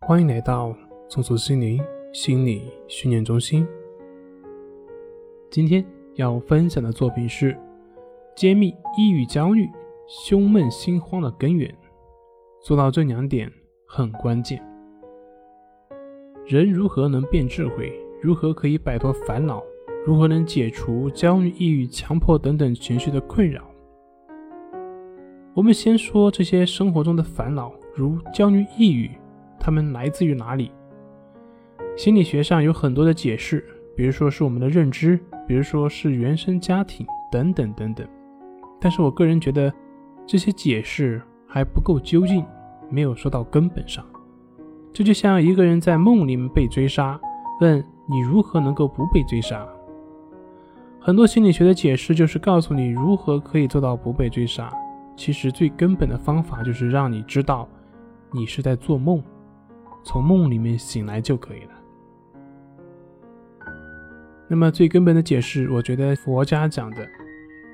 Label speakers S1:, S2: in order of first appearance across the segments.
S1: 欢迎来到松鼠心灵心理训练中心。今天要分享的作品是揭秘抑郁、焦虑、胸闷、心慌的根源。做到这两点很关键。人如何能变智慧？如何可以摆脱烦恼？如何能解除焦虑、抑郁、强迫等等情绪的困扰？我们先说这些生活中的烦恼，如焦虑、抑郁，它们来自于哪里？心理学上有很多的解释，比如说是我们的认知，比如说是原生家庭等等等等。但是我个人觉得这些解释还不够究竟，没有说到根本上。这就像一个人在梦里面被追杀，问你如何能够不被追杀？很多心理学的解释就是告诉你如何可以做到不被追杀。其实最根本的方法就是让你知道，你是在做梦，从梦里面醒来就可以了。那么最根本的解释，我觉得佛家讲的，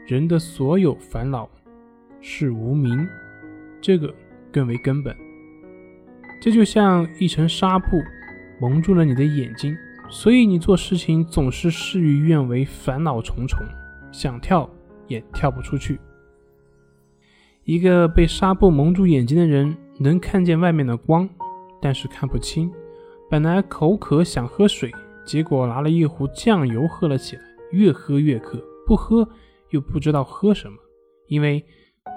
S1: 人的所有烦恼是无名，这个更为根本。这就像一层纱布蒙住了你的眼睛。所以你做事情总是事与愿违，烦恼重重，想跳也跳不出去。一个被纱布蒙住眼睛的人，能看见外面的光，但是看不清。本来口渴想喝水，结果拿了一壶酱油喝了起来，越喝越渴，不喝又不知道喝什么，因为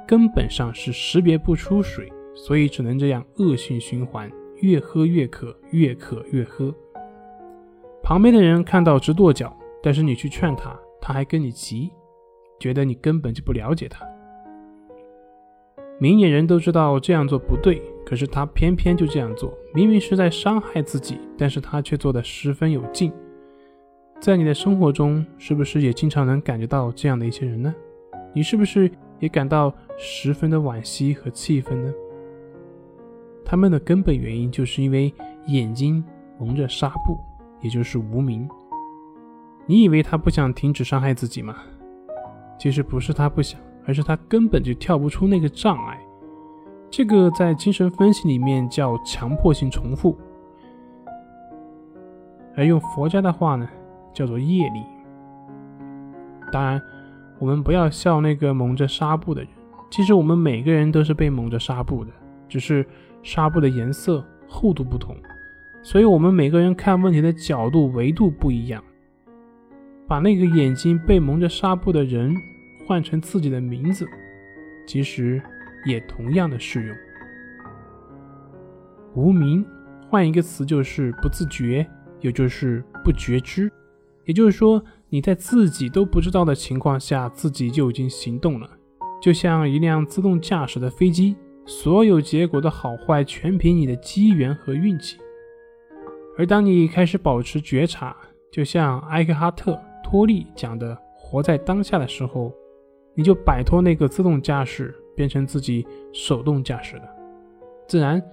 S1: 根本上是识别不出水，所以只能这样恶性循环，越喝越渴，越渴越喝。旁边的人看到直跺脚，但是你去劝他，他还跟你急，觉得你根本就不了解他。明眼人都知道这样做不对，可是他偏偏就这样做，明明是在伤害自己，但是他却做得十分有劲。在你的生活中，是不是也经常能感觉到这样的一些人呢？你是不是也感到十分的惋惜和气愤呢？他们的根本原因就是因为眼睛蒙着纱布。也就是无名。你以为他不想停止伤害自己吗？其实不是他不想，而是他根本就跳不出那个障碍。这个在精神分析里面叫强迫性重复，而用佛家的话呢，叫做业力。当然，我们不要笑那个蒙着纱布的人。其实我们每个人都是被蒙着纱布的，只是纱布的颜色厚度不同。所以，我们每个人看问题的角度、维度不一样。把那个眼睛被蒙着纱布的人换成自己的名字，其实也同样的适用。无名，换一个词就是不自觉，也就是不觉知。也就是说，你在自己都不知道的情况下，自己就已经行动了。就像一辆自动驾驶的飞机，所有结果的好坏全凭你的机缘和运气。而当你开始保持觉察，就像埃克哈特·托利讲的“活在当下”的时候，你就摆脱那个自动驾驶，变成自己手动驾驶了。自然，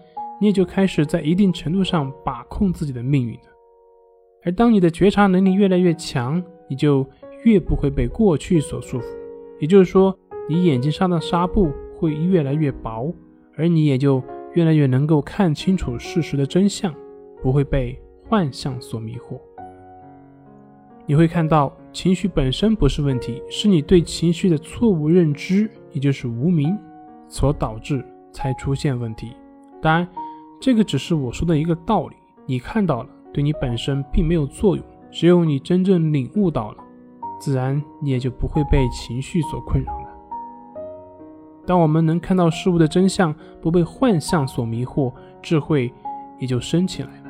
S1: 你也就开始在一定程度上把控自己的命运了。而当你的觉察能力越来越强，你就越不会被过去所束缚。也就是说，你眼睛上的纱布会越来越薄，而你也就越来越能够看清楚事实的真相。不会被幻象所迷惑，你会看到情绪本身不是问题，是你对情绪的错误认知，也就是无名所导致才出现问题。当然，这个只是我说的一个道理，你看到了，对你本身并没有作用。只有你真正领悟到了，自然你也就不会被情绪所困扰了。当我们能看到事物的真相，不被幻象所迷惑，智慧也就升起来了。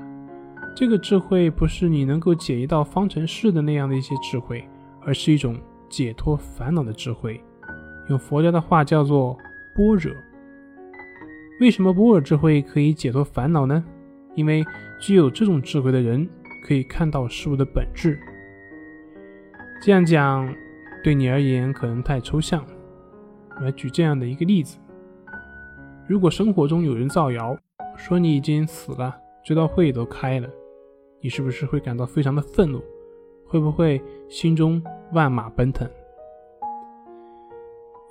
S1: 这个智慧不是你能够解一道方程式的那样的一些智慧，而是一种解脱烦恼的智慧。用佛家的话叫做般若。为什么般若智慧可以解脱烦恼呢？因为具有这种智慧的人可以看到事物的本质。这样讲对你而言可能太抽象。来举这样的一个例子：如果生活中有人造谣说你已经死了，追悼会都开了。你是不是会感到非常的愤怒？会不会心中万马奔腾？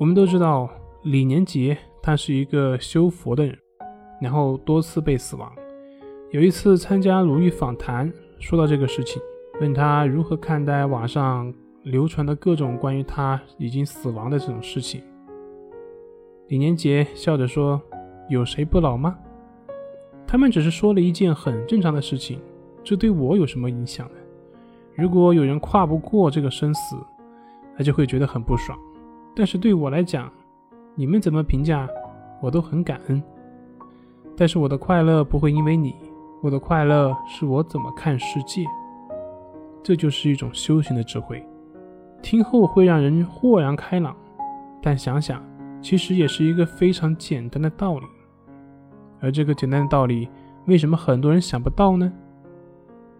S1: 我们都知道李连杰他是一个修佛的人，然后多次被死亡，有一次参加鲁豫访谈，说到这个事情，问他如何看待网上流传的各种关于他已经死亡的这种事情。李连杰笑着说：“有谁不老吗？他们只是说了一件很正常的事情，这对我有什么影响呢？如果有人跨不过这个生死，他就会觉得很不爽。但是对我来讲，你们怎么评价，我都很感恩。但是我的快乐不会因为你，我的快乐是我怎么看世界。这就是一种修行的智慧，听后会让人豁然开朗。但想想。”其实也是一个非常简单的道理，而这个简单的道理，为什么很多人想不到呢？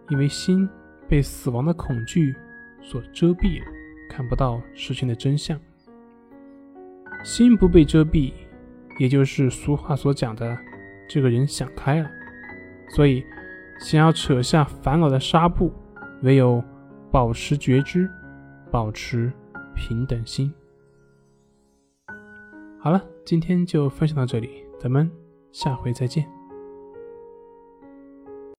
S1: 因为心被死亡的恐惧所遮蔽了，看不到事情的真相。心不被遮蔽，也就是俗话所讲的，这个人想开了。所以，想要扯下烦恼的纱布，唯有保持觉知，保持平等心。好了，今天就分享到这里，咱们下回再见。